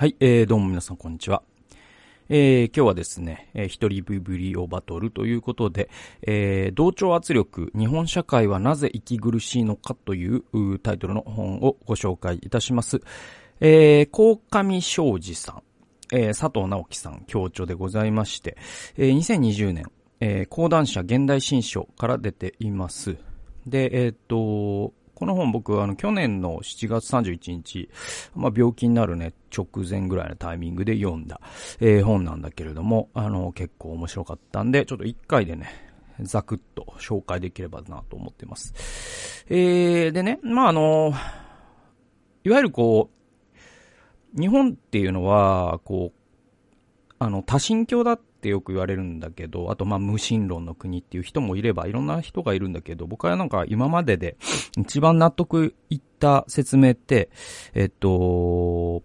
はい、えー、どうも皆さんこんにちは。えー、今日はですね、えー、一人ブリオバトルということで、えー、同調圧力、日本社会はなぜ息苦しいのかというタイトルの本をご紹介いたします。えー、高上昌司さん、えー、佐藤直樹さん、協調でございまして、えー、2020年、えー、講談社現代新書から出ています。で、えっ、と、この本僕、あの、去年の7月31日、まあ、病気になるね、直前ぐらいのタイミングで読んだ、えー、本なんだけれども、あの、結構面白かったんで、ちょっと一回でね、ザクッと紹介できればなと思ってます。えー、でね、まあ、あの、いわゆるこう、日本っていうのは、こう、あの、多神教だっってよく言われるんだけど、あとまあ無神論の国っていう人もいれば、いろんな人がいるんだけど、僕はなんか今までで一番納得いった説明って、えっと、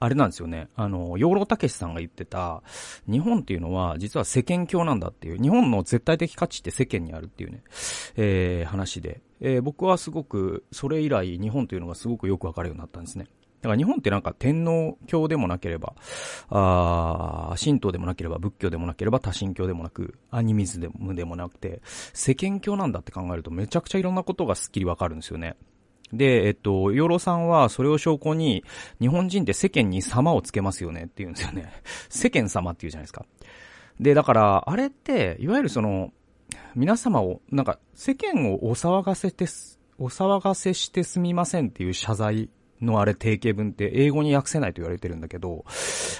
あれなんですよね。あの、養老たけしさんが言ってた、日本っていうのは実は世間教なんだっていう、日本の絶対的価値って世間にあるっていうね、えー、話で、えー、僕はすごく、それ以来日本というのがすごくよくわかるようになったんですね。だから日本ってなんか天皇教でもなければ、あ神道でもなければ仏教でもなければ多神教でもなく、アニミズでもでもなくて、世間教なんだって考えるとめちゃくちゃいろんなことがスッキリわかるんですよね。で、えっと、養老さんはそれを証拠に、日本人って世間に様をつけますよねって言うんですよね。世間様って言うじゃないですか。で、だから、あれって、いわゆるその、皆様を、なんか、世間をお騒がせて、お騒がせしてすみませんっていう謝罪のあれ定型文って英語に訳せないと言われてるんだけど、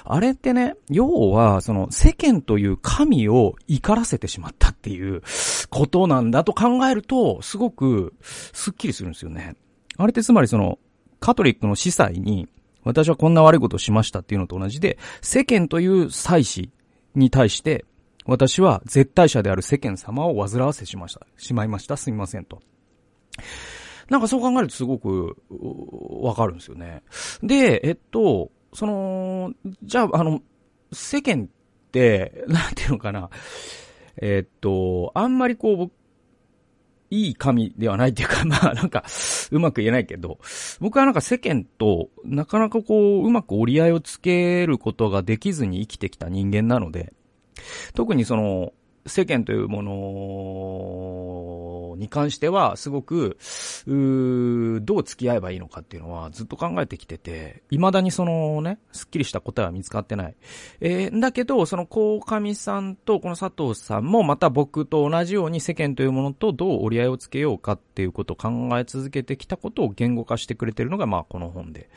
あれってね、要は、その世間という神を怒らせてしまったっていうことなんだと考えると、すごくスッキリするんですよね。あれってつまりその、カトリックの司祭に、私はこんな悪いことをしましたっていうのと同じで、世間という祭司に対して、私は絶対者である世間様を煩わせしました。しまいました。すみませんと。なんかそう考えるとすごく、わかるんですよね。で、えっと、その、じゃあ、あの、世間って、なんていうのかな。えっと、あんまりこう、いい神ではないっていうか、まあなんか、うまく言えないけど、僕はなんか世間となかなかこう、うまく折り合いをつけることができずに生きてきた人間なので、特にその、世間というものをのに関しては、すごく、うどう付き合えばいいのかっていうのはずっと考えてきてて、未だにそのね、すっきりした答えは見つかってない。えー、だけど、その、高上さんとこの佐藤さんもまた僕と同じように世間というものとどう折り合いをつけようかっていうことを考え続けてきたことを言語化してくれてるのが、まあ、この本で。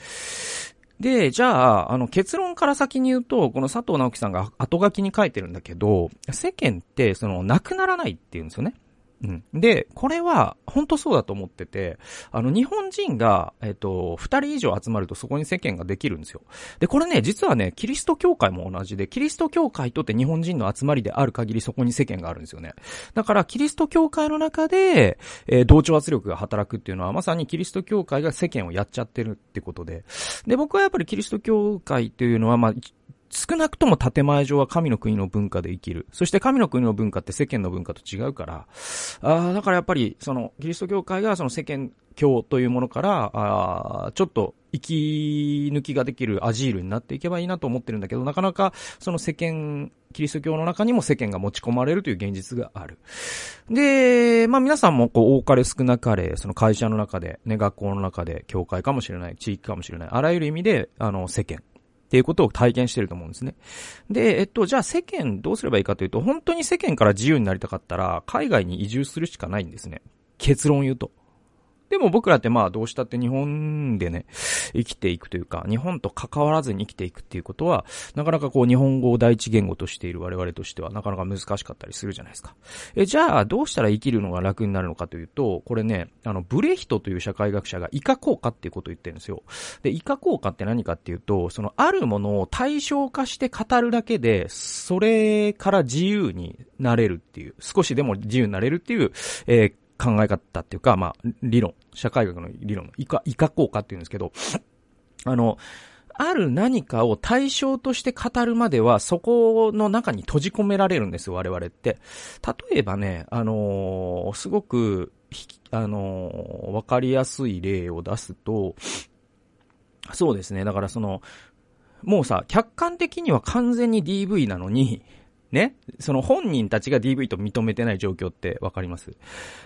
で、じゃあ、あの結論から先に言うと、この佐藤直樹さんが後書きに書いてるんだけど、世間って、その、なくならないって言うんですよね。うん。で、これは、本当そうだと思ってて、あの、日本人が、えっと、二人以上集まるとそこに世間ができるんですよ。で、これね、実はね、キリスト教会も同じで、キリスト教会とって日本人の集まりである限りそこに世間があるんですよね。だから、キリスト教会の中で、えー、同調圧力が働くっていうのは、まさにキリスト教会が世間をやっちゃってるってことで。で、僕はやっぱりキリスト教会っていうのは、まあ、少なくとも建前上は神の国の文化で生きる。そして神の国の文化って世間の文化と違うから、ああだからやっぱり、その、キリスト教会がその世間教というものから、あちょっと息抜きができるアジールになっていけばいいなと思ってるんだけど、なかなかその世間、キリスト教の中にも世間が持ち込まれるという現実がある。で、まあ皆さんもこう多かれ少なかれ、その会社の中で、ね、学校の中で、教会かもしれない、地域かもしれない、あらゆる意味で、あの、世間。っていうことを体験してると思うんですね。で、えっと、じゃあ世間どうすればいいかというと、本当に世間から自由になりたかったら、海外に移住するしかないんですね。結論言うと。でも僕らってまあどうしたって日本でね、生きていくというか、日本と関わらずに生きていくっていうことは、なかなかこう日本語を第一言語としている我々としてはなかなか難しかったりするじゃないですか。え、じゃあどうしたら生きるのが楽になるのかというと、これね、あの、ブレヒトという社会学者がイカ効果っていうことを言ってるんですよ。で、イカ効果って何かっていうと、そのあるものを対象化して語るだけで、それから自由になれるっていう、少しでも自由になれるっていう、えー考え方っていうか、まあ、理論、社会学の理論の以下、以下効果っていうんですけど、あの、ある何かを対象として語るまでは、そこの中に閉じ込められるんですよ、我々って。例えばね、あのー、すごく、あのー、わかりやすい例を出すと、そうですね。だからその、もうさ、客観的には完全に DV なのに、ねその本人たちが DV と認めてない状況ってわかります？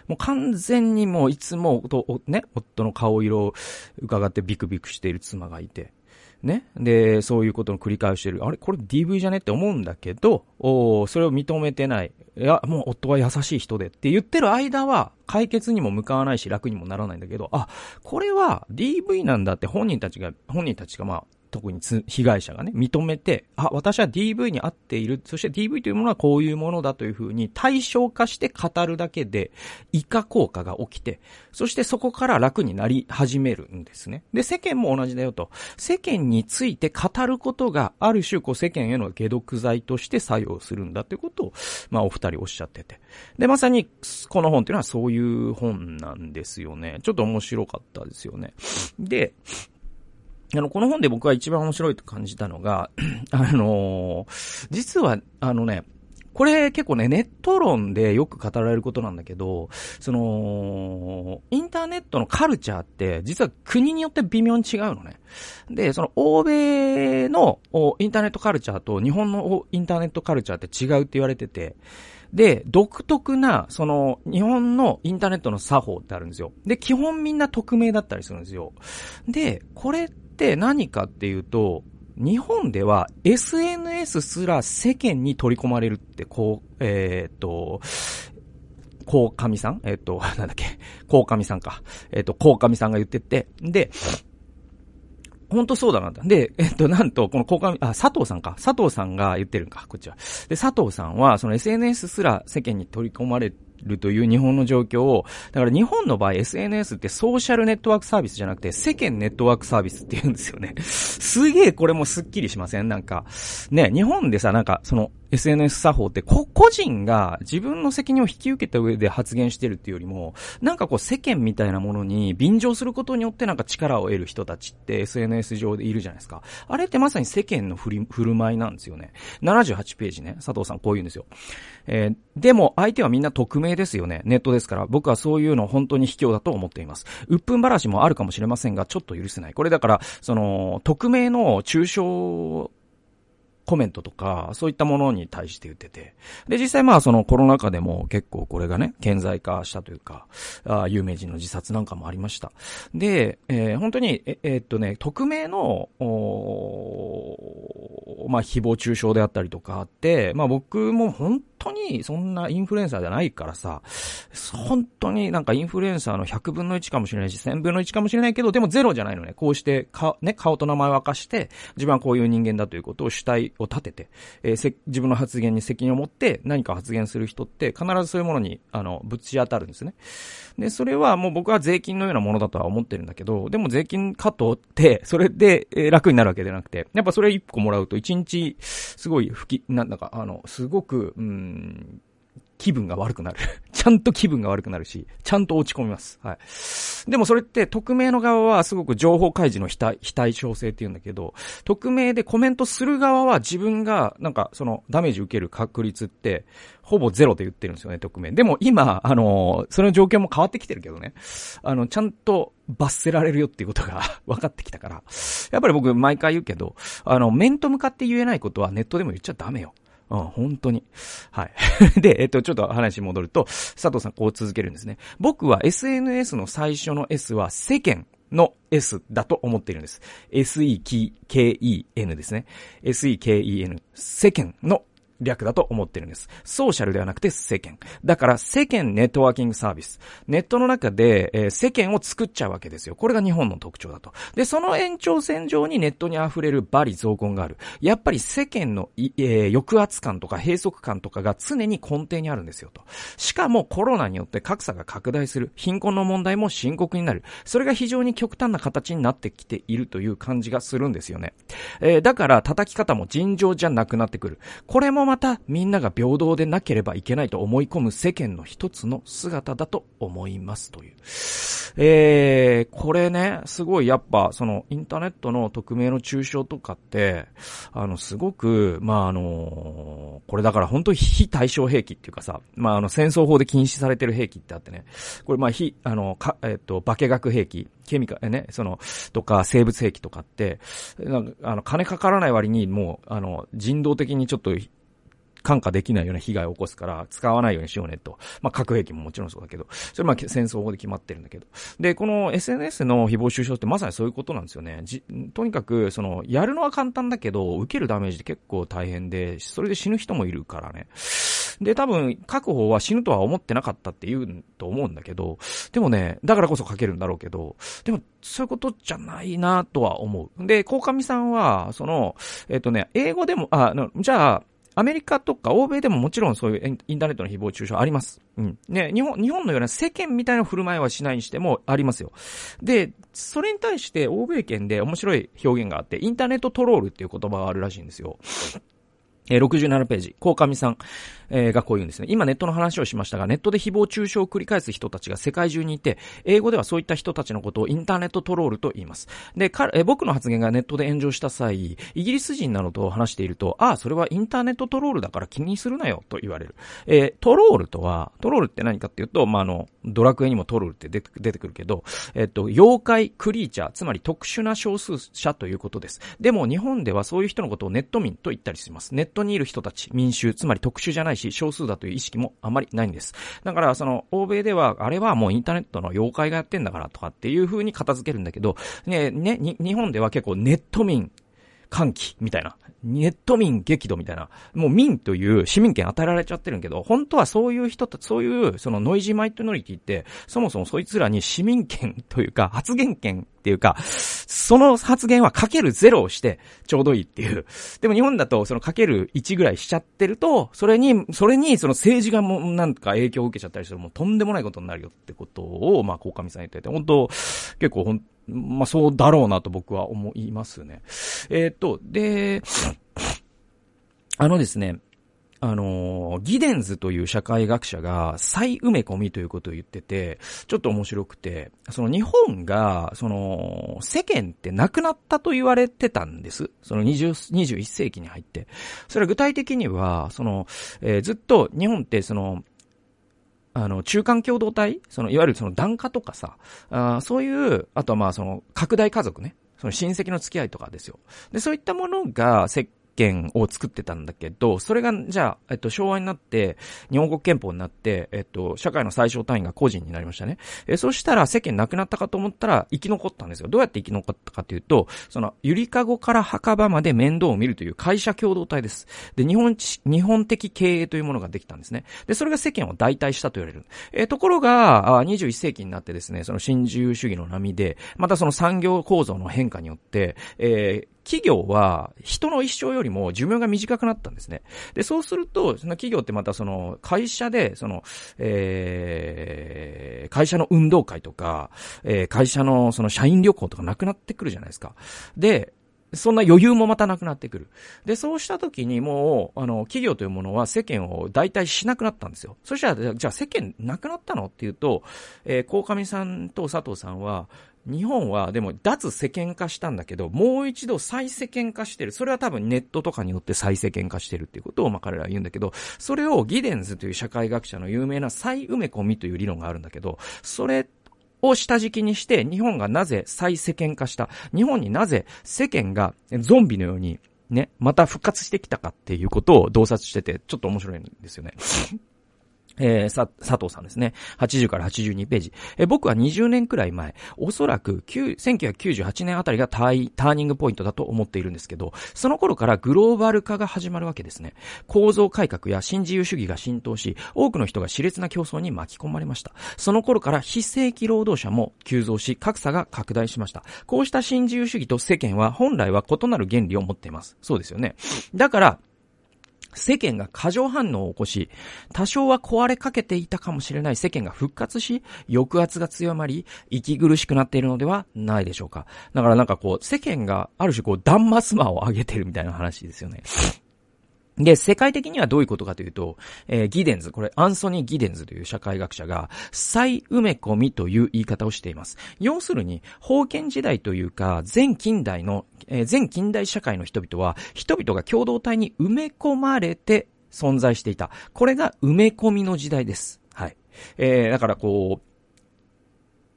もう完全にもういつも、ね、夫の顔色を伺ってビクビクしている妻がいて、ね。で、そういうことを繰り返してる。あれ？これ DV じゃねって思うんだけど、おそれを認めてない。いや、もう夫は優しい人でって言ってる間は解決にも向かわないし楽にもならないんだけど、あ、これは DV なんだって本人たちが、本人たちがまあ、特に被害者がね、認めて、あ、私は DV に合っている。そして DV というものはこういうものだというふうに対象化して語るだけで、以下効果が起きて、そしてそこから楽になり始めるんですね。で、世間も同じだよと。世間について語ることが、ある種こう世間への解毒剤として作用するんだということを、まあお二人おっしゃってて。で、まさにこの本っていうのはそういう本なんですよね。ちょっと面白かったですよね。で、あの、この本で僕が一番面白いと感じたのが、あのー、実は、あのね、これ結構ね、ネット論でよく語られることなんだけど、その、インターネットのカルチャーって、実は国によって微妙に違うのね。で、その欧米のインターネットカルチャーと日本のインターネットカルチャーって違うって言われてて、で、独特な、その、日本のインターネットの作法ってあるんですよ。で、基本みんな匿名だったりするんですよ。で、これって何かっていうと、日本では SNS すら世間に取り込まれるって、こう、えー、っと、こうかみさん？えー、っと、なんだっけ？こうかみさんか。えー、っと、こうかみさんが言ってて、で、本当そうだな。で、えっと、なんと、この交換、あ、佐藤さんか。佐藤さんが言ってるんか、こっちは。で、佐藤さんは、その SNS すら世間に取り込まれるという日本の状況を、だから日本の場合 SNS ってソーシャルネットワークサービスじゃなくて世間ネットワークサービスって言うんですよね。すげえこれもスッキリしません？なんか、ね、日本でさ、なんかその SNS 作法って個人が自分の責任を引き受けた上で発言してるっていうよりも、なんかこう世間みたいなものに便乗することによってなんか力を得る人たちって SNS 上でいるじゃないですか。あれってまさに世間の振り、振る舞いなんですよね。78ページね、佐藤さんこう言うんですよ。えー、でも相手はみんな匿名ですよね。ネットですから。僕はそういうの本当に卑怯だと思っています。鬱憤話もあるかもしれませんが、ちょっと許せない。これだから、その、匿名の抽象コメントとか、そういったものに対して言ってて。で、実際まあそのコロナ禍でも結構これがね、顕在化したというか、あ有名人の自殺なんかもありました。で、えー、本当に、え、えー、っとね、匿名の、まあ誹謗中傷であったりとかあって、まあ僕も本当にそんなインフルエンサーじゃないからさ、本当になんかインフルエンサーの100分の1かもしれないし、1000分の1かもしれないけど、でもゼロじゃないのね。こうして、か、ね、顔と名前を明かして、自分はこういう人間だということを主体を立てて、えー、せ、自分の発言に責任を持って何か発言する人って必ずそういうものに、あの、ぶち当たるんですね。で、それはもう僕は税金のようなものだとは思ってるんだけど、でも税金カットって、それで、えー、楽になるわけじゃなくて、やっぱそれ1個もらうと1日、すごい吹き、なんだか、あの、すごく、うん、気分が悪くなる。ちゃんと気分が悪くなるし、ちゃんと落ち込みます。はい。でもそれって匿名の側はすごく情報開示の非対非対称性って言うんだけど、匿名でコメントする側は自分がなんかそのダメージ受ける確率ってほぼゼロで言ってるんですよね、匿名。でも今、あの、その状況も変わってきてるけどね。あの、ちゃんと罰せられるよっていうことが 分かってきたから。やっぱり僕毎回言うけど、あの、面と向かって言えないことはネットでも言っちゃダメよ。うん、本当に。はい。で、えっと、ちょっと話戻ると、佐藤さんこう続けるんですね。僕は SNS の最初の S は世間の S だと思っているんです。S-E-K-E-N ですね。S-E-K-E-N。世間の略だと思ってるんです。ソーシャルではなくて世間。だから世間ネットワーキングサービス。ネットの中で、えー、世間を作っちゃうわけですよ。これが日本の特徴だと。で、その延長線上にネットに溢れるバリ増根がある。やっぱり世間の、えー、抑圧感とか閉塞感とかが常に根底にあるんですよと。しかもコロナによって格差が拡大する。貧困の問題も深刻になる。それが非常に極端な形になってきているという感じがするんですよね。えー、だから叩き方も尋常じゃなくなってくる。これもまたみんなが平等でなければいけないと思い込む世間の一つの姿だと思いますという。えー、これね、すごいやっぱ、その、インターネットの匿名の抽象とかって、あの、すごく、まあ、あのこれだから本当に非対称兵器っていうかさ、まあ、あの、戦争法で禁止されてる兵器ってあってね、これま、非、あの、か、えっ、と、化学兵器、ケミカ、えね、その、とか、生物兵器とかって、なんかあの、金かからない割にもう、あの、人道的にちょっと感化できないような被害を起こすから、使わないようにしようねと。まあ、核兵器ももちろんそうだけど、それまあ、戦争法で決まってるんだけど。で、この SNS の誹謗中傷ってまさにそういうことなんですよね。じ、とにかく、その、やるのは簡単だけど、受けるダメージって結構大変で、それで死ぬ人もいるからね。で、多分、各方は死ぬとは思ってなかったって言うと思うんだけど、でもね、だからこそ書けるんだろうけど、でも、そういうことじゃないなとは思う。で、鴻上さんは、その、えっ、とね、英語でも、あ、じゃあ、アメリカとか欧米でももちろんそういうインターネットの誹謗中傷あります。うん。ね、日本、日本のような世間みたいな振る舞いはしないにしてもありますよ。で、それに対して欧米圏で面白い表現があって、インターネットトロールっていう言葉があるらしいんですよ。えー、67ページ、鴻上さん。えー、がこう言うんですね。今ネットの話をしましたが、ネットで誹謗中傷を繰り返す人たちが世界中にいて、英語ではそういった人たちのことをインターネットトロールと言います。で、かえ僕の発言がネットで炎上した際、イギリス人などと話していると、ああ、それはインターネットトロールだから気にするなよと言われる。えー、トロールとは、トロールって何かっていうと、まあ、あの、ドラクエにもトロールって出て出てくるけど、えっと、妖怪、クリーチャー、つまり特殊な少数者ということです。でも日本ではそういう人のことをネット民と言ったりします。ネットにいる人たち、民衆、つまり特殊じゃないし、少数だという意識もあまりないんです。だから、その、欧米では、あれはもうインターネットの妖怪がやってんだからとかっていう風に片付けるんだけど、ね、ね、日本では結構ネット民、歓喜みたいな。ネット民激怒みたいな。もう民という市民権与えられちゃってるけど、本当はそういう人たち、そういうそのノイジーマイトノリティって、そもそもそいつらに市民権というか発言権っていうか、その発言はかけるゼロをしてちょうどいいっていう。でも日本だとそのかける1ぐらいしちゃってると、それに、それにその政治がもうなんか影響を受けちゃったりするもうとんでもないことになるよってことを、まあ、高上さん言ってて、本当結構ほん、まあ、そうだろうなと僕は思いますね。えっ、と、で、あのですね、あのギデンズという社会学者が再埋め込みということを言ってて、ちょっと面白くて、その日本が、その、世間ってなくなったと言われてたんです。その20、21世紀に入って。それは具体的には、その、えー、ずっと日本ってその、あの、中間共同体？その、いわゆるその檀家とかさ、あそういう、あとはまあその、拡大家族ね。その親戚の付き合いとかですよ。で、そういったものが、せ権を作ってたんだけど、それが、じゃあ、えっと、昭和になって、日本国憲法になって、えっと、社会の最小単位が個人になりましたね。え、そしたら世間なくなったかと思ったら生き残ったんですよ。どうやって生き残ったかというと、その、ゆりかごから墓場まで面倒を見るという会社共同体です。で、日本、日本的経営というものができたんですね。で、それが世間を代替したと言われる。えところが、あ21世紀になってですね、その新自由主義の波で、またその産業構造の変化によって、えー企業は人の一生よりも寿命が短くなったんですね。で、そうすると、その企業ってまたその会社で、その、えー、会社の運動会とか、えー、会社のその社員旅行とかなくなってくるじゃないですか。で、そんな余裕もまたなくなってくる。で、そうした時にもう、あの、企業というものは世間を代替しなくなったんですよ。そしたら、じゃあ世間なくなったの？っていうと、えー、鴻上さんと佐藤さんは、日本はでも脱世間化したんだけど、もう一度再世間化してる。それは多分ネットとかによって再世間化してるっていうことをまあ彼らは言うんだけど、それをギデンズという社会学者の有名な再埋め込みという理論があるんだけど、それを下敷きにして日本がなぜ再世間化した？日本になぜ世間がゾンビのようにね、また復活してきたかっていうことを洞察してて、ちょっと面白いんですよね。えー、さ、佐藤さんですね。80から82ページ。えー、僕は20年くらい前、おそらく9 1998年あたりがターターニングポイントだと思っているんですけど、その頃からグローバル化が始まるわけですね。構造改革や新自由主義が浸透し、多くの人が熾烈な競争に巻き込まれました。その頃から非正規労働者も急増し、格差が拡大しました。こうした新自由主義と世間は本来は異なる原理を持っています。そうですよね。だから、世間が過剰反応を起こし、多少は壊れかけていたかもしれない世間が復活し、抑圧が強まり、息苦しくなっているのではないでしょうか。だからなんかこう、世間がある種こう、断末魔を上げてるみたいな話ですよね。で、世界的にはどういうことかというと、えー、ギデンズ、これ、アンソニー・ギデンズという社会学者が、再埋め込みという言い方をしています。要するに、封建時代というか、全近代の、えー、全近代社会の人々は、人々が共同体に埋め込まれて存在していた。これが埋め込みの時代です。はい。えー、だからこ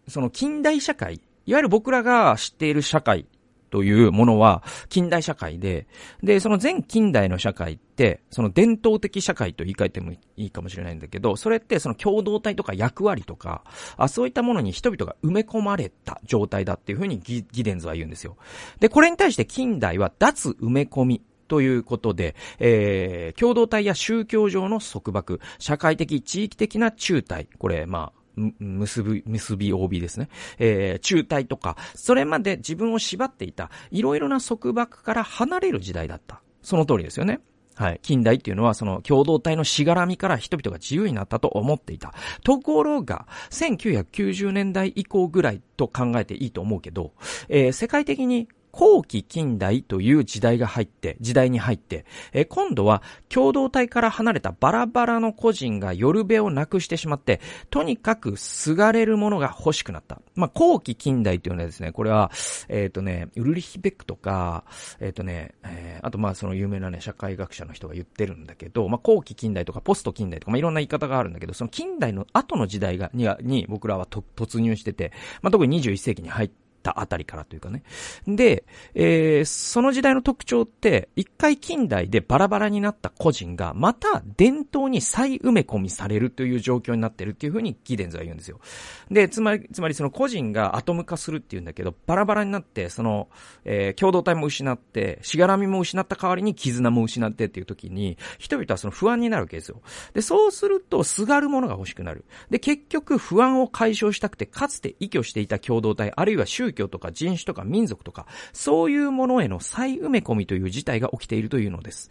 う、その近代社会、いわゆる僕らが知っている社会というものは近代社会で、で、その全近代の社会って、その伝統的社会と言い換えてもいいかもしれないんだけど、それってその共同体とか役割とか、あそういったものに人々が埋め込まれた状態だっていうふうにギギデンズは言うんですよ。で、これに対して近代は脱埋め込みということで、えー、共同体や宗教上の束縛、社会的、地域的な中体、これ、まあ、結び、結び OB ですね。えー、中体とか、それまで自分を縛っていた、いろいろな束縛から離れる時代だった。その通りですよね。はい。近代っていうのはその共同体のしがらみから人々が自由になったと思っていた。ところが、1990年代以降ぐらいと考えていいと思うけど、えー、世界的に後期近代という時代が入って、時代に入って、え今度は共同体から離れたバラバラの個人が夜べをなくしてしまって、とにかくすがれるものが欲しくなった。まあ、後期近代というのはですね、これは、えっ、ー、とね、ウルリヒベックとか、えっ、ー、とね、えー、あとまその有名なね、社会学者の人が言ってるんだけど、まあ、後期近代とかポスト近代とか、まあ、いろんな言い方があるんだけど、その近代の後の時代が、に、に僕らは突入してて、まあ、特に21世紀に入って、たあたりからというかね。で、えー、その時代の特徴って、一回近代でバラバラになった個人が、また伝統に再埋め込みされるという状況になってるっていうふうにギデンズは言うんですよ。で、つまり、つまりその個人がアトム化するっていうんだけど、バラバラになって、その、えー、共同体も失って、しがらみも失った代わりに絆も失ってっていう時に、人々はその不安になるわけですよ。で、そうすると、すがるものが欲しくなる。で、結局不安を解消したくて、かつて依拠していた共同体、あるいは宗教とか人種とか民族とか、そういうものへの再埋め込みという事態が起きているというのです。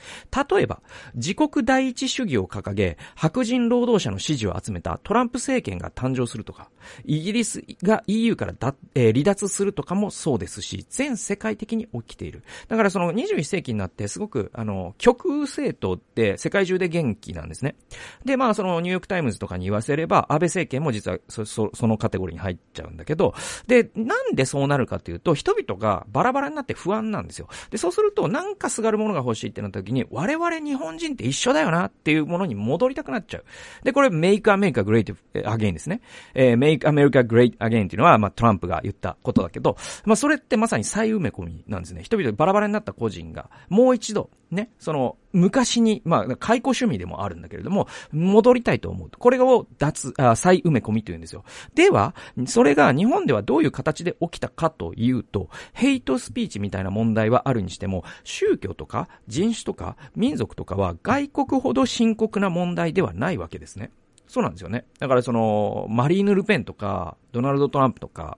例えば、自国第一主義を掲げ、白人労働者の支持を集めたトランプ政権が誕生するとか、イギリスが EU からだ、えー、離脱するとかもそうですし、全世界的に起きている。だからその21世紀になってすごく、あの、極右政党って世界中で元気なんですね。で、まあそのニューヨークタイムズとかに言わせれば、安倍政権も実はそ、そ、そのカテゴリーに入っちゃうんだけど、で、なんでそうなるかっていうと、人々がバラバラになって不安なんですよ。で、そうすると、なんかすがるものが欲しいってなった時に、我々日本人って一緒だよなっていうものに戻りたくなっちゃう。で、これ、make America great again ですね。えー、make America great again っていうのは、まあ、トランプが言ったことだけど、まあ、それってまさに再埋め込みなんですね。人々バラバラになった個人が、もう一度、ね、その、昔に、まあ、解雇趣味でもあるんだけれども、戻りたいと思う。これを脱、あ再埋め込みというんですよ。では、それが日本ではどういう形で起きたかというと、ヘイトスピーチみたいな問題はあるにしても、宗教とか人種とか民族とかは外国ほど深刻な問題ではないわけですね。そうなんですよね。だからその、マリーヌ・ルペンとか、ドナルド・トランプとか、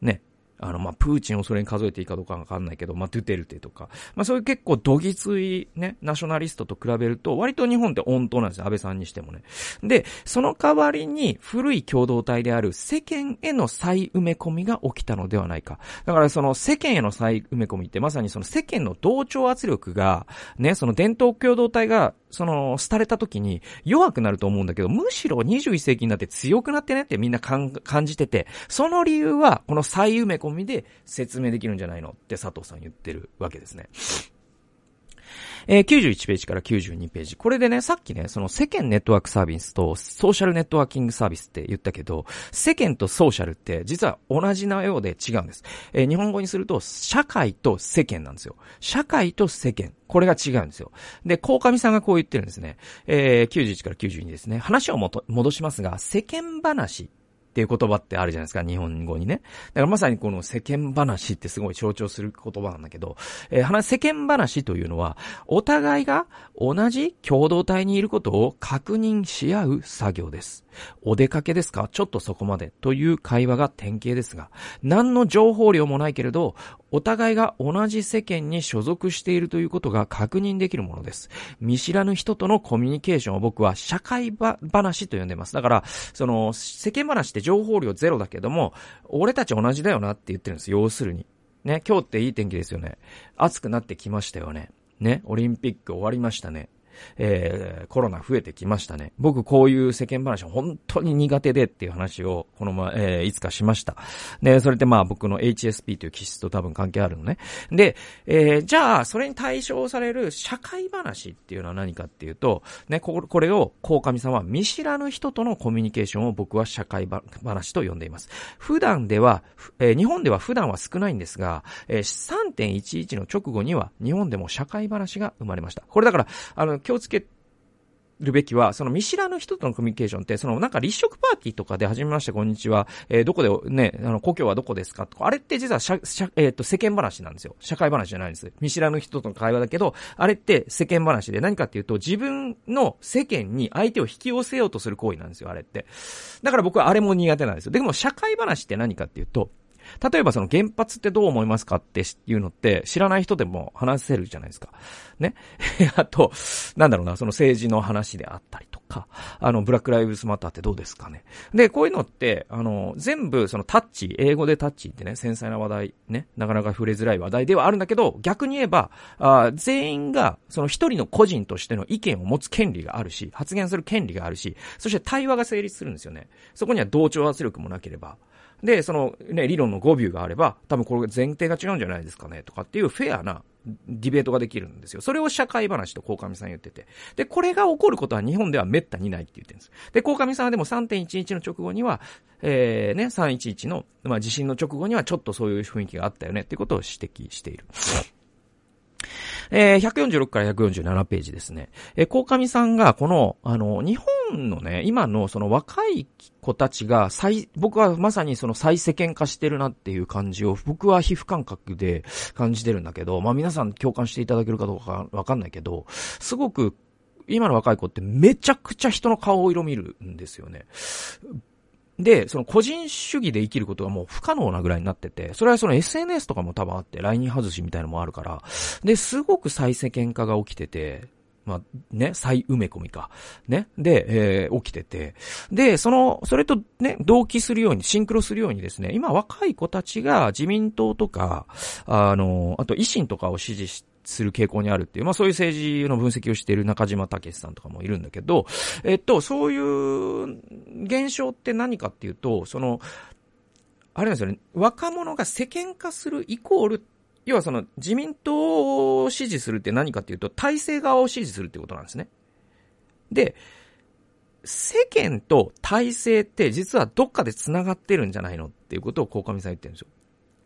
ね、あの、まあ、プーチンをそれに数えていいかどうかわかんないけど、まあ、ドゥテルテとか、まあ、そういう結構どぎついね、ナショナリストと比べると、割と日本って温当なんですよ、安倍さんにしてもね。で、その代わりに、古い共同体である世間への再埋め込みが起きたのではないか。だからその世間への再埋め込みってまさにその世間の同調圧力が、ね、その伝統共同体がその、廃れた時に弱くなると思うんだけど、むしろ21世紀になって強くなってねってみんな感じてて、その理由はこの再埋め込みで説明できるんじゃないのって佐藤さん言ってるわけですね。えー、91ページから92ページ。これでね、さっきね、その世間ネットワークサービスとソーシャルネットワーキングサービスって言ったけど、世間とソーシャルって実は同じなようで違うんです。えー、日本語にすると、社会と世間なんですよ。社会と世間。これが違うんですよ。で、高上さんがこう言ってるんですね。えー、91から92ですね。話を戻しますが、世間話っていう言葉ってあるじゃないですか、日本語にね。だからまさにこの世間話ってすごい象徴する言葉なんだけど、えー、話、世間話というのは、お互いが同じ共同体にいることを確認し合う作業です。お出かけですか？ちょっとそこまでという会話が典型ですが、何の情報量もないけれど、お互いが同じ世間に所属しているということが確認できるものです。見知らぬ人とのコミュニケーションを僕は社会話と呼んでます。だから、その、世間話って情報量ゼロだけども、俺たち同じだよなって言ってるんです。要するに。ね、今日っていい天気ですよね。暑くなってきましたよね。ね、オリンピック終わりましたね。えー、コロナ増えてきましたね。僕こういう世間話本当に苦手でっていう話をこのま、えー、いつかしました。で、それってまあ僕の HSP という気質と多分関係あるのね。で、えー、じゃあ、それに対象される社会話っていうのは何かっていうと、ね、ここれを、こうかみさんは見知らぬ人とのコミュニケーションを僕は社会話と呼んでいます。普段では、えー、日本では普段は少ないんですが、えー、3.11の直後には日本でも社会話が生まれました。これだから、あの、気をつけるべきは、その見知らぬ人とのコミュニケーションって、そのなんか立食パーティーとかで始めまして、こんにちは、えー、どこで、ね、あの、故郷はどこですかとか、あれって実はしゃ、えっ、ー、と、世間話なんですよ。社会話じゃないんです。見知らぬ人との会話だけど、あれって世間話で何かっていうと、自分の世間に相手を引き寄せようとする行為なんですよ、あれって。だから僕はあれも苦手なんですよ。でも社会話って何かっていうと、例えばその原発ってどう思いますかっていうのって知らない人でも話せるじゃないですか。ね？あと、なんだろうな、その政治の話であったりとか、あの、ブラックライブスマターってどうですかね。で、こういうのって、あの、全部そのタッチ、英語でタッチってね、繊細な話題、ね、なかなか触れづらい話題ではあるんだけど、逆に言えば、あ全員がその一人の個人としての意見を持つ権利があるし、発言する権利があるし、そして対話が成立するんですよね。そこには同調圧力もなければ。で、そのね、理論の語尾があれば、多分これ前提が違うんじゃないですかね、とかっていうフェアなディベートができるんですよ。それを社会話と鴻上さん言ってて。で、これが起こることは日本では滅多にないって言ってるんです。で、鴻上さんはでも3.11の直後には、えー、ね、311の、まあ地震の直後にはちょっとそういう雰囲気があったよねってことを指摘している。えー、146から147ページですね。えー、高上さんが、この、あの、日本のね、今のその若い子たちが再、僕はまさにその再世間化してるなっていう感じを、僕は皮膚感覚で感じてるんだけど、まあ皆さん共感していただけるかどうかわかんないけど、すごく今の若い子ってめちゃくちゃ人の顔色見るんですよね。で、その個人主義で生きることがもう不可能なぐらいになってて、それはその SNS とかも多分あって、来人外しみたいなのもあるから、で、すごく再世間化が起きてて、まあ、ね、再埋め込みか。ね。で、えー、起きてて。で、その、それとね、同期するように、シンクロするようにですね、今若い子たちが自民党とか、あの、あと維新とかを支持して、する傾向にあるっていう、まあそういう政治の分析をしている中島武さんとかもいるんだけど、えっと、そういう現象って何かっていうと、その、あれなんですよね、若者が世間化するイコール、要はその自民党を支持するって何かっていうと、体制側を支持するってことなんですね。で、世間と体制って実はどっかで繋がってるんじゃないのっていうことを鴻上さん言ってるんですよ。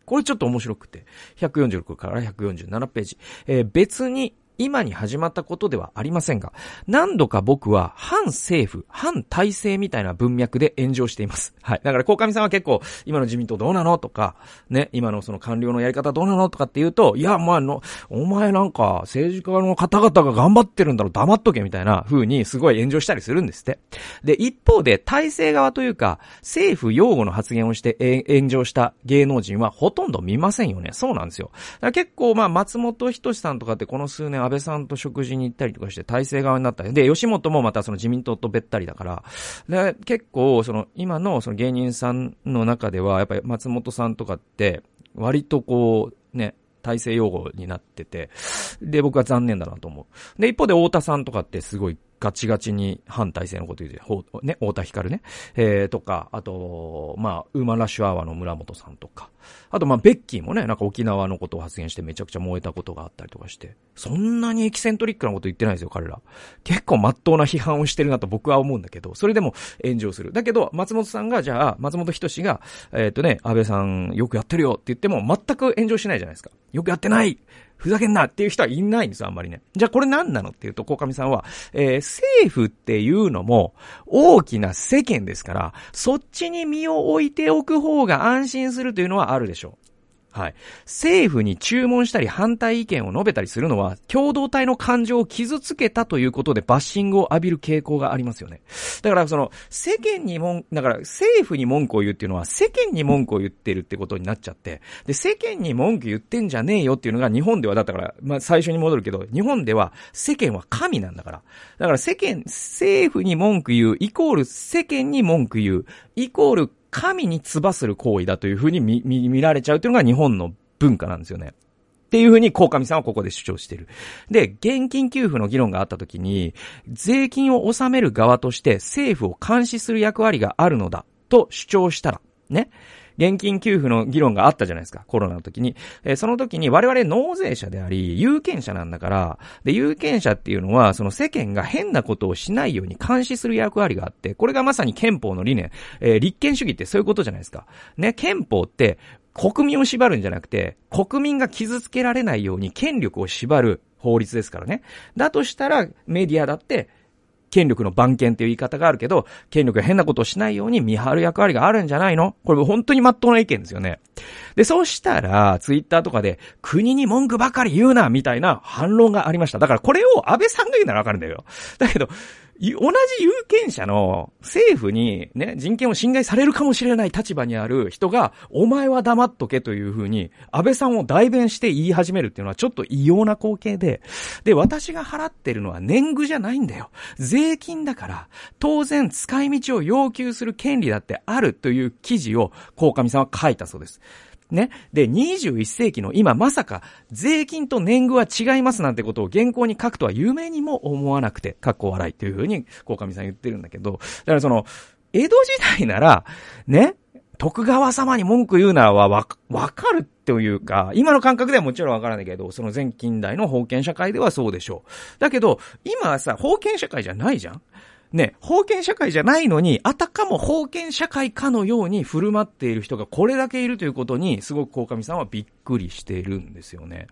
これちょっと面白くて。146から147ページ。えー、別に今に始まったことではありませんが、何度か僕は反政府、反体制みたいな文脈で炎上しています。はい。だから、鴻上さんは結構、今の自民党どうなのとか、ね、今のその官僚のやり方どうなのとかって言うと、いや、まあの、お前なんか政治家の方々が頑張ってるんだろ、黙っとけみたいな風にすごい炎上したりするんですって。で、一方で、体制側というか、政府擁護の発言をして炎上した芸能人はほとんど見ませんよね。そうなんですよ。結構、まあ、松本人志さんとかってこの数年安倍さんと食事に行ったりとかして体制側になった。で、吉本もまたその自民党とべったりだから、で、結構、その、今のその芸人さんの中では、やっぱり松本さんとかって、割とこう、ね、体制用語になってて、で、僕は残念だなと思う。で、一方で太田さんとかってすごいガチガチに反体制のこと言うて、ね、太田光ね、えー、とか、あと、まあ、ウーマンラッシュアワーの村本さんとか、あと、まあ、ベッキーもね、なんか沖縄のことを発言してめちゃくちゃ燃えたことがあったりとかして、そんなにエキセントリックなこと言ってないですよ、彼ら。結構真っ当な批判をしてるなと僕は思うんだけど、それでも炎上する。だけど、松本さんが、じゃあ、松本人志が、えっ、ー、とね、安倍さんよくやってるよって言っても全く炎上しないじゃないですか。よくやってないふざけんなっていう人はいないんですよ、あんまりね。じゃあこれ何なのっていうと、鴻上さんは、えー、政府っていうのも大きな世間ですから、そっちに身を置いておく方が安心するというのはあるでしょう。はい。政府に注文したり反対意見を述べたりするのは、共同体の感情を傷つけたということでバッシングを浴びる傾向がありますよね。だからその、世間にもん、だから政府に文句を言うっていうのは、世間に文句を言ってるってことになっちゃって、で、世間に文句言ってんじゃねえよっていうのが日本では、だったから、まあ最初に戻るけど、日本では世間は神なんだから。だから世間、政府に文句言う、イコール世間に文句言う、イコール神に唾する行為だというふうに見、見、られちゃうというのが日本の文化なんですよね。っていうふうに、鴻上さんはここで主張してる。で、現金給付の議論があった時に、税金を納める側として政府を監視する役割があるのだと主張したら、ね。現金給付の議論があったじゃないですか、コロナの時に。えー、その時に我々納税者であり、有権者なんだから、で、有権者っていうのは、その世間が変なことをしないように監視する役割があって、これがまさに憲法の理念、えー、立憲主義ってそういうことじゃないですか。ね、憲法って、国民を縛るんじゃなくて、国民が傷つけられないように権力を縛る法律ですからね。だとしたら、メディアだって、権力の番犬っていう言い方があるけど、権力が変なことをしないように見張る役割があるんじゃないの？これ本当に真っ当な意見ですよね。で、そうしたら、ツイッターとかで、国に文句ばかり言うな、みたいな反論がありました。だからこれを安倍さんが言うならわかるんだよ。だけど、同じ有権者の政府にね、人権を侵害されるかもしれない立場にある人が、お前は黙っとけというふうに、安倍さんを代弁して言い始めるっていうのはちょっと異様な光景で、で、私が払ってるのは年貢じゃないんだよ。税金だから、当然使い道を要求する権利だってあるという記事を、鴻上さんは書いたそうです。ね。で、21世紀の今まさか税金と年貢は違いますなんてことを原稿に書くとは夢にも思わなくて、かっこ笑いっていうふうに、鴻上さん言ってるんだけど、だからその、江戸時代なら、ね、徳川様に文句言うならはわ、わかるというか、今の感覚ではもちろんわからないけど、その前近代の封建社会ではそうでしょう。だけど、今はさ、封建社会じゃないじゃんね、封建社会じゃないのに、あたかも封建社会かのように振る舞っている人がこれだけいるということに、すごく鴻上さんはびっくりしているんですよね。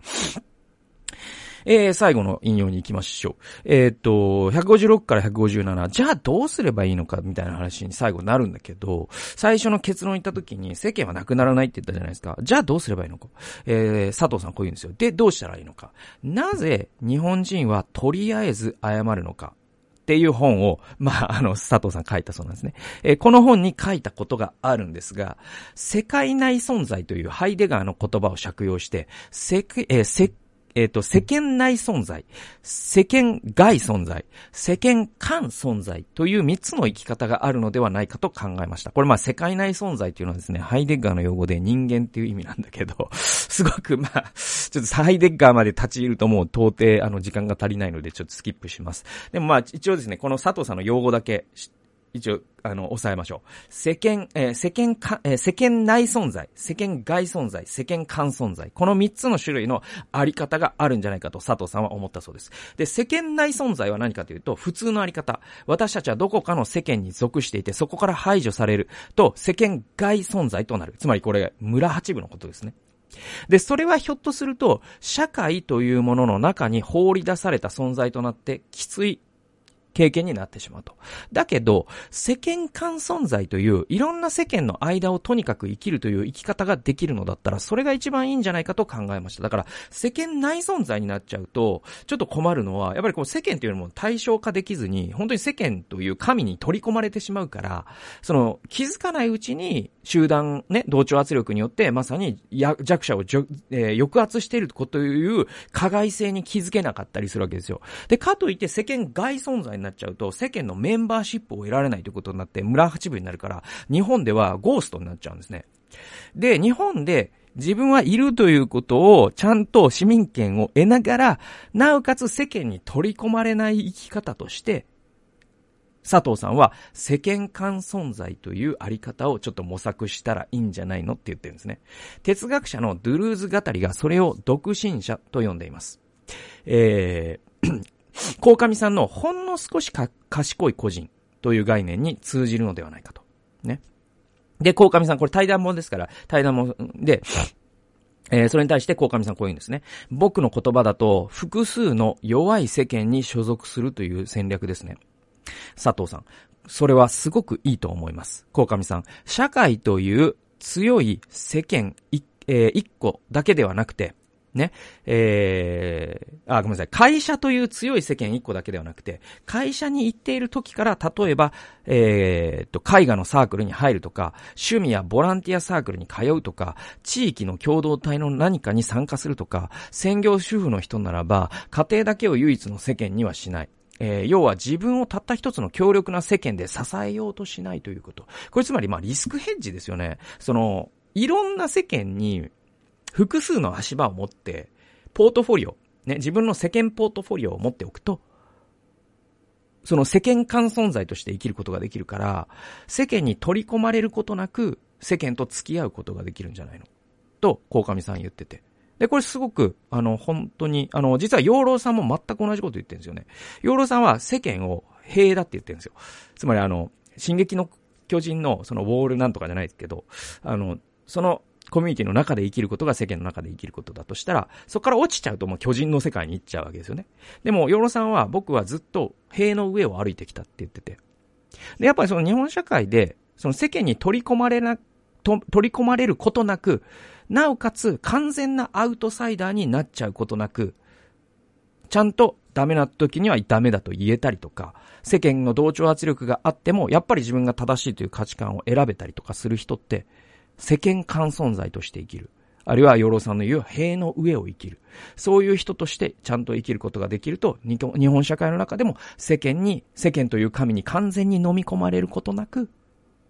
えー、最後の引用に行きましょう。えー、っと、156から157、じゃあどうすればいいのかみたいな話に最後なるんだけど、最初の結論言った時に世間はなくならないって言ったじゃないですか。じゃあどうすればいいのか。えー、佐藤さんこう言うんですよ。で、どうしたらいいのか。なぜ日本人はとりあえず謝るのか。っていう本を、まあ、あの、佐藤さん書いたそうなんですね。えー、この本に書いたことがあるんですが、世界内存在というハイデガーの言葉を借用して、せ、えー、せ、えっ、ー、と、世間内存在、世間外存在、世間間存在という三つの生き方があるのではないかと考えました。これまあ世界内存在というのはですね、ハイデッガーの用語で人間っていう意味なんだけど、すごくまあ、ちょっとハイデッガーまで立ち入るともう到底あの時間が足りないのでちょっとスキップします。でもまあ一応ですね、この佐藤さんの用語だけ知って一応、あの、抑えましょう。世間、えー、世間か、えー、世間内存在、世間外存在、世間間存在。この三つの種類のあり方があるんじゃないかと佐藤さんは思ったそうです。で、世間内存在は何かというと、普通のあり方。私たちはどこかの世間に属していて、そこから排除されると、世間外存在となる。つまりこれ、村八部のことですね。で、それはひょっとすると、社会というものの中に放り出された存在となって、きつい経験になってしまうと。だけど、世間間存在という、いろんな世間の間をとにかく生きるという生き方ができるのだったら、それが一番いいんじゃないかと考えました。だから、世間内存在になっちゃうと、ちょっと困るのは、やっぱりこう世間というのも対象化できずに、本当に世間という神に取り込まれてしまうから、その、気づかないうちに、集団ね、同調圧力によって、まさに弱者をじょ、えー、抑圧しているこという加害性に気づけなかったりするわけですよ。で、かといって世間外存在にななっちゃうと、世間のメンバーシップを得られないということになって、村八部になるから、日本ではゴーストになっちゃうんですね。で、日本で、自分はいるということをちゃんと市民権を得ながら、なおかつ世間に取り込まれない生き方として、佐藤さんは世間間存在というあり方をちょっと模索したらいいんじゃないのって言ってるんですね。哲学者のドゥルーズ語りがそれを独身者と呼んでいます。えー、鴻上さんのほんの少しか賢い個人という概念に通じるのではないかと。ね。で、鴻上さん、これ対談本ですから、対談本で、えー、それに対して鴻上さんこう言うんですね。僕の言葉だと、複数の弱い世間に所属するという戦略ですね。佐藤さん。それはすごくいいと思います。鴻上さん。社会という強い世間一、えー、一個だけではなくて、ね、えー、あ、ごめんなさい。会社という強い世間一個だけではなくて、会社に行っている時から、例えば、えー、と、絵画のサークルに入るとか、趣味やボランティアサークルに通うとか、地域の共同体の何かに参加するとか、専業主婦の人ならば、家庭だけを唯一の世間にはしない。えー、要は自分をたった一つの強力な世間で支えようとしないということ。これつまりまあリスクヘッジですよね。その、いろんな世間に複数の足場を持って、ポートフォリオ、ね、自分の世間ポートフォリオを持っておくと、その世間間存在として生きることができるから、世間に取り込まれることなく、世間と付き合うことができるんじゃないの？と、鴻上さん言ってて。で、これすごく、あの、本当に、あの、実は養老さんも全く同じこと言ってるんですよね。養老さんは世間を平だって言ってるんですよ。つまりあの、進撃の巨人のそのウォールなんとかじゃないですけど、あの、そのコミュニティの中で生きることが世間の中で生きることだとしたら、そこから落ちちゃうともう巨人の世界に行っちゃうわけですよね。でも、養老さんは僕はずっと塀の上を歩いてきたって言ってて。で、やっぱりその日本社会で、その世間に取り込まれな、取り込まれることなく、なおかつ完全なアウトサイダーになっちゃうことなく、ちゃんとダメな時にはダメだと言えたりとか、世間の同調圧力があっても、やっぱり自分が正しいという価値観を選べたりとかする人って、世間間存在として生きる。あるいは、養老さんの言う塀の上を生きる。そういう人としてちゃんと生きることができると、日本社会の中でも世間に、世間という神に完全に飲み込まれることなく、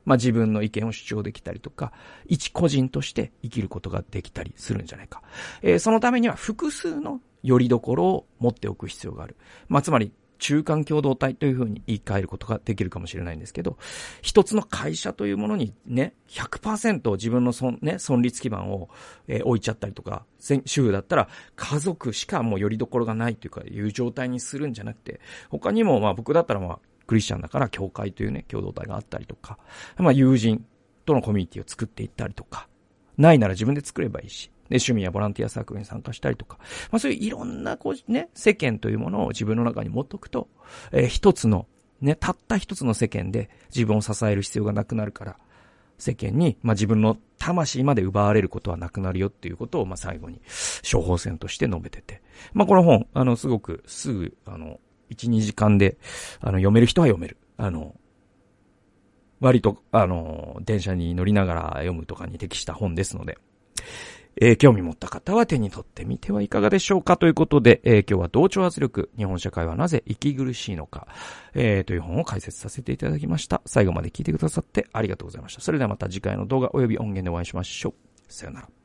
まあ、自分の意見を主張できたりとか、一個人として生きることができたりするんじゃないか。えー、そのためには複数の拠り所を持っておく必要がある。まあ、つまり、中間共同体というふうに言い換えることができるかもしれないんですけど、一つの会社というものにね、100%自分の損、ね、存立基盤を、えー、置いちゃったりとか、主婦だったら家族しかもうよりどころがないというか、いう状態にするんじゃなくて、他にもまあ僕だったらまあ、クリスチャンだから教会というね、共同体があったりとか、まあ友人とのコミュニティを作っていったりとか、ないなら自分で作ればいいし、で、趣味やボランティアサークルに参加したりとか、まあそういういろんなこうね、世間というものを自分の中に持っとくと、えー、一つの、ね、たった一つの世間で自分を支える必要がなくなるから、世間に、まあ、自分の魂まで奪われることはなくなるよっていうことを、まあ、最後に処方箋として述べてて。まあ、この本、あの、すごく、すぐ、あの、1、2時間で、あの、読める人は読める。あの、割と、あの、電車に乗りながら読むとかに適した本ですので、えー、興味持った方は手に取ってみてはいかがでしょうかということで、えー、今日は同調圧力、日本社会はなぜ息苦しいのか、えー、という本を解説させていただきました。最後まで聞いてくださってありがとうございました。それではまた次回の動画及び音源でお会いしましょう。さよなら。